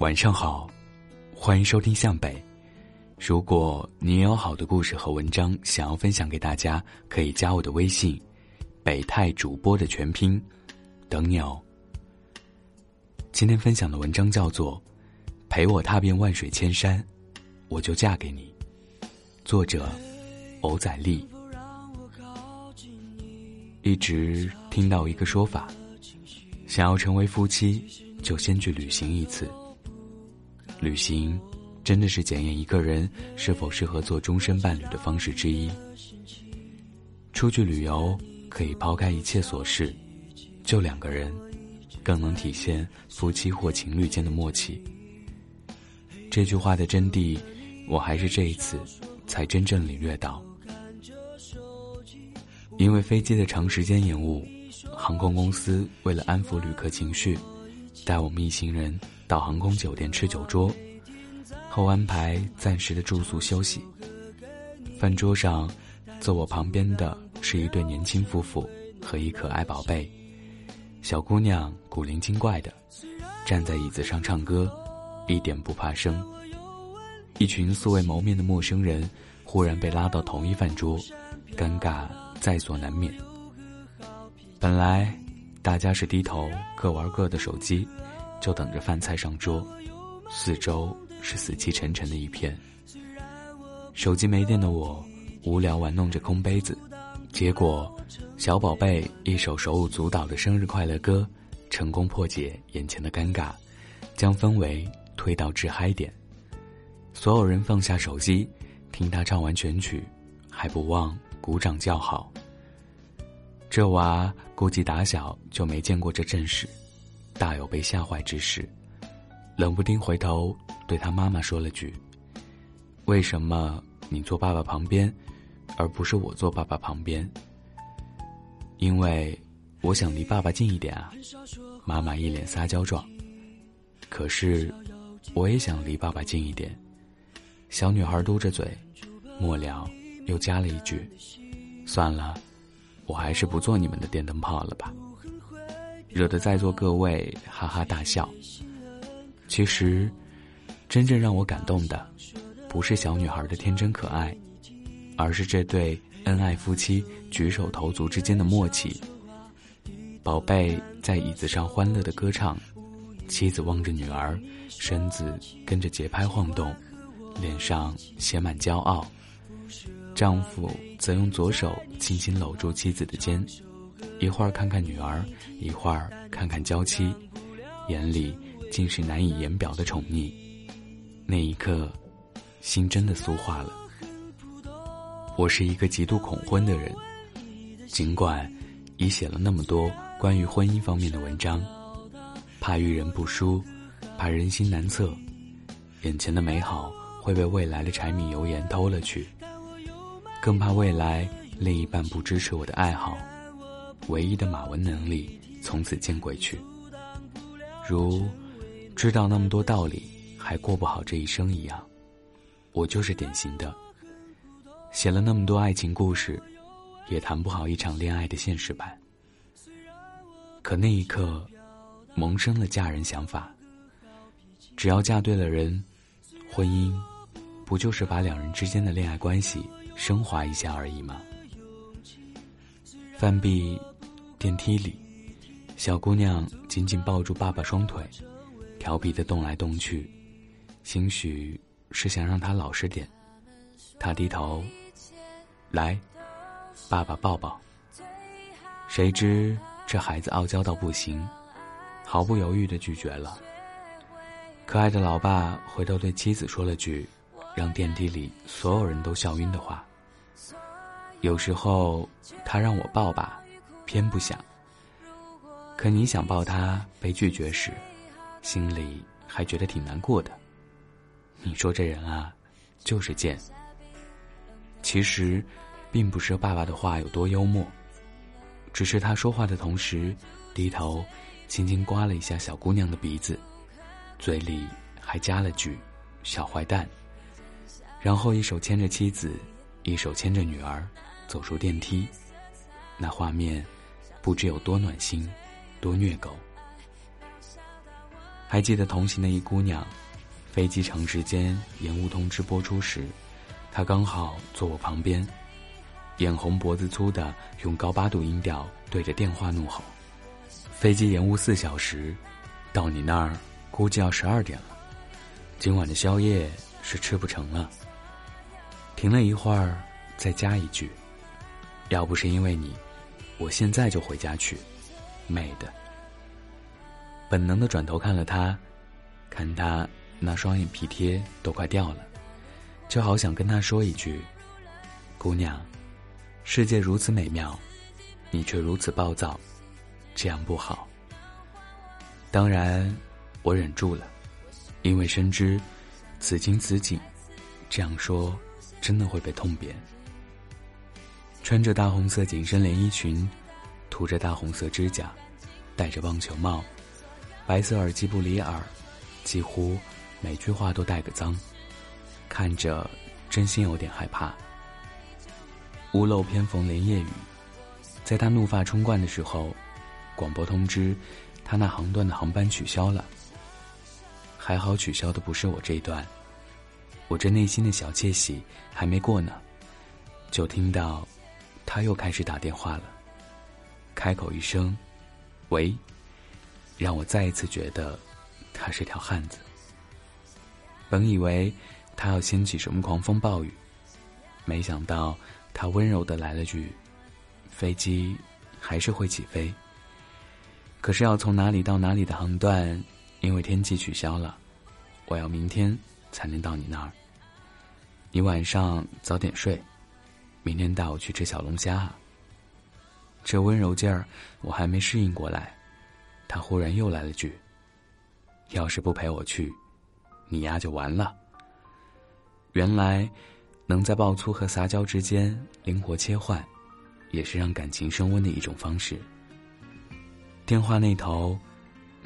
晚上好，欢迎收听向北。如果你有好的故事和文章想要分享给大家，可以加我的微信“北泰主播”的全拼，等你哦。今天分享的文章叫做《陪我踏遍万水千山，我就嫁给你》，作者欧仔丽。一直听到一个说法，想要成为夫妻，就先去旅行一次。旅行，真的是检验一个人是否适合做终身伴侣的方式之一。出去旅游可以抛开一切琐事，就两个人，更能体现夫妻或情侣间的默契。这句话的真谛，我还是这一次才真正领略到。因为飞机的长时间延误，航空公司为了安抚旅客情绪，带我们一行人。到航空酒店吃酒桌，后安排暂时的住宿休息。饭桌上，坐我旁边的是一对年轻夫妇和一可爱宝贝。小姑娘古灵精怪的，站在椅子上唱歌，一点不怕生。一群素未谋面的陌生人，忽然被拉到同一饭桌，尴尬在所难免。本来，大家是低头各玩各的手机。就等着饭菜上桌，四周是死气沉沉的一片。手机没电的我，无聊玩弄着空杯子，结果小宝贝一首手舞足蹈的生日快乐歌，成功破解眼前的尴尬，将氛围推到至嗨点。所有人放下手机，听他唱完全曲，还不忘鼓掌叫好。这娃估计打小就没见过这阵势。大有被吓坏之势，冷不丁回头对他妈妈说了句：“为什么你坐爸爸旁边，而不是我坐爸爸旁边？”因为我想离爸爸近一点啊。妈妈一脸撒娇状。可是，我也想离爸爸近一点。小女孩嘟着嘴，末了又加了一句：“算了，我还是不做你们的电灯泡了吧。”惹得在座各位哈哈大笑。其实，真正让我感动的，不是小女孩的天真可爱，而是这对恩爱夫妻举手投足之间的默契。宝贝在椅子上欢乐的歌唱，妻子望着女儿，身子跟着节拍晃动，脸上写满骄傲。丈夫则用左手轻轻搂住妻子的肩。一会儿看看女儿，一会儿看看娇妻，眼里尽是难以言表的宠溺。那一刻，心真的酥化了。我是一个极度恐婚的人，尽管已写了那么多关于婚姻方面的文章，怕遇人不淑，怕人心难测，眼前的美好会被未来的柴米油盐偷了去，更怕未来另一半不支持我的爱好。唯一的马文能力从此见鬼去。如知道那么多道理还过不好这一生一样，我就是典型的。写了那么多爱情故事，也谈不好一场恋爱的现实版。可那一刻，萌生了嫁人想法。只要嫁对了人，婚姻不就是把两人之间的恋爱关系升华一下而已吗？范碧。电梯里，小姑娘紧紧抱住爸爸双腿，调皮的动来动去，兴许是想让他老实点。他低头，来，爸爸抱抱。谁知这孩子傲娇到不行，毫不犹豫的拒绝了。可爱的老爸回头对妻子说了句，让电梯里所有人都笑晕的话：“有时候他让我抱吧。”偏不想。可你想抱他被拒绝时，心里还觉得挺难过的。你说这人啊，就是贱。其实，并不是爸爸的话有多幽默，只是他说话的同时，低头，轻轻刮了一下小姑娘的鼻子，嘴里还加了句“小坏蛋”，然后一手牵着妻子，一手牵着女儿，走出电梯。那画面。不知有多暖心，多虐狗。还记得同行的一姑娘，飞机长时间延误通知播出时，她刚好坐我旁边，眼红脖子粗的用高八度音调对着电话怒吼：“飞机延误四小时，到你那儿估计要十二点了，今晚的宵夜是吃不成了。”停了一会儿，再加一句：“要不是因为你，我现在就回家去。”美的。本能的转头看了他，看他那双眼皮贴都快掉了，就好想跟他说一句：“姑娘，世界如此美妙，你却如此暴躁，这样不好。”当然，我忍住了，因为深知此情此景，这样说。真的会被痛扁。穿着大红色紧身连衣裙，涂着大红色指甲，戴着棒球帽，白色耳机不离耳，几乎每句话都带个脏，看着真心有点害怕。屋漏偏逢连夜雨，在他怒发冲冠的时候，广播通知他那航段的航班取消了。还好取消的不是我这一段。我这内心的小窃喜还没过呢，就听到他又开始打电话了。开口一声“喂”，让我再一次觉得他是条汉子。本以为他要掀起什么狂风暴雨，没想到他温柔的来了句：“飞机还是会起飞，可是要从哪里到哪里的航段，因为天气取消了，我要明天。”才能到你那儿。你晚上早点睡，明天带我去吃小龙虾。这温柔劲儿，我还没适应过来，他忽然又来了句：“要是不陪我去，你丫就完了。”原来，能在爆粗和撒娇之间灵活切换，也是让感情升温的一种方式。电话那头。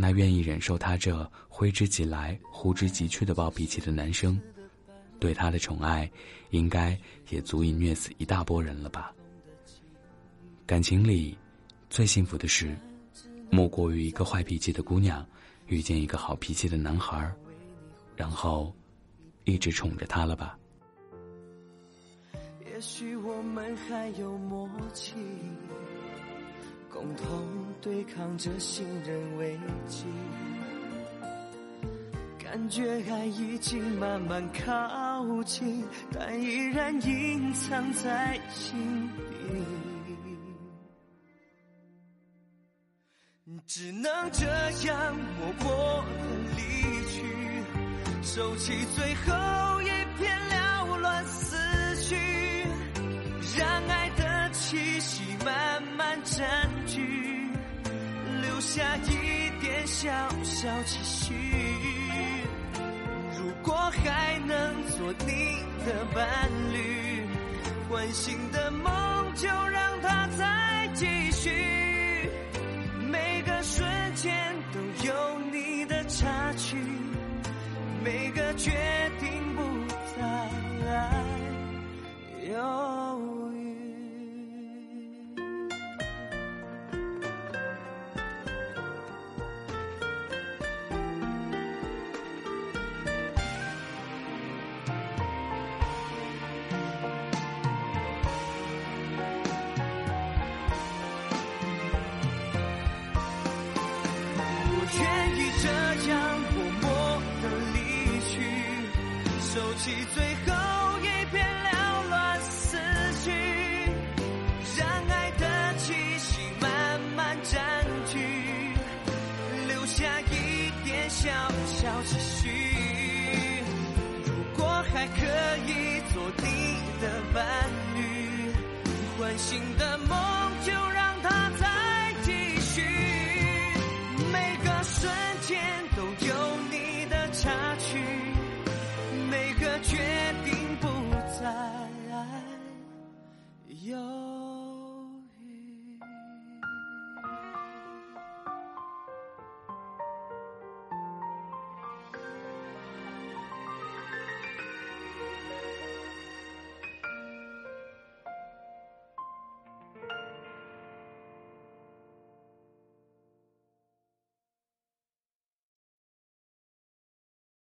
那愿意忍受他这挥之即来、呼之即去的暴脾气的男生，对他的宠爱，应该也足以虐死一大波人了吧？感情里，最幸福的事，莫过于一个坏脾气的姑娘遇见一个好脾气的男孩然后一直宠着他了吧？也许我们还有默契。共同对抗着信任危机，感觉爱已经慢慢靠近，但依然隐藏在心底。只能这样默默的离去，收起最后一片缭乱思绪，让爱的气息慢慢占据，留。下一点小小期许，我还能做你的伴侣，唤醒的梦就让它再继续。收起最后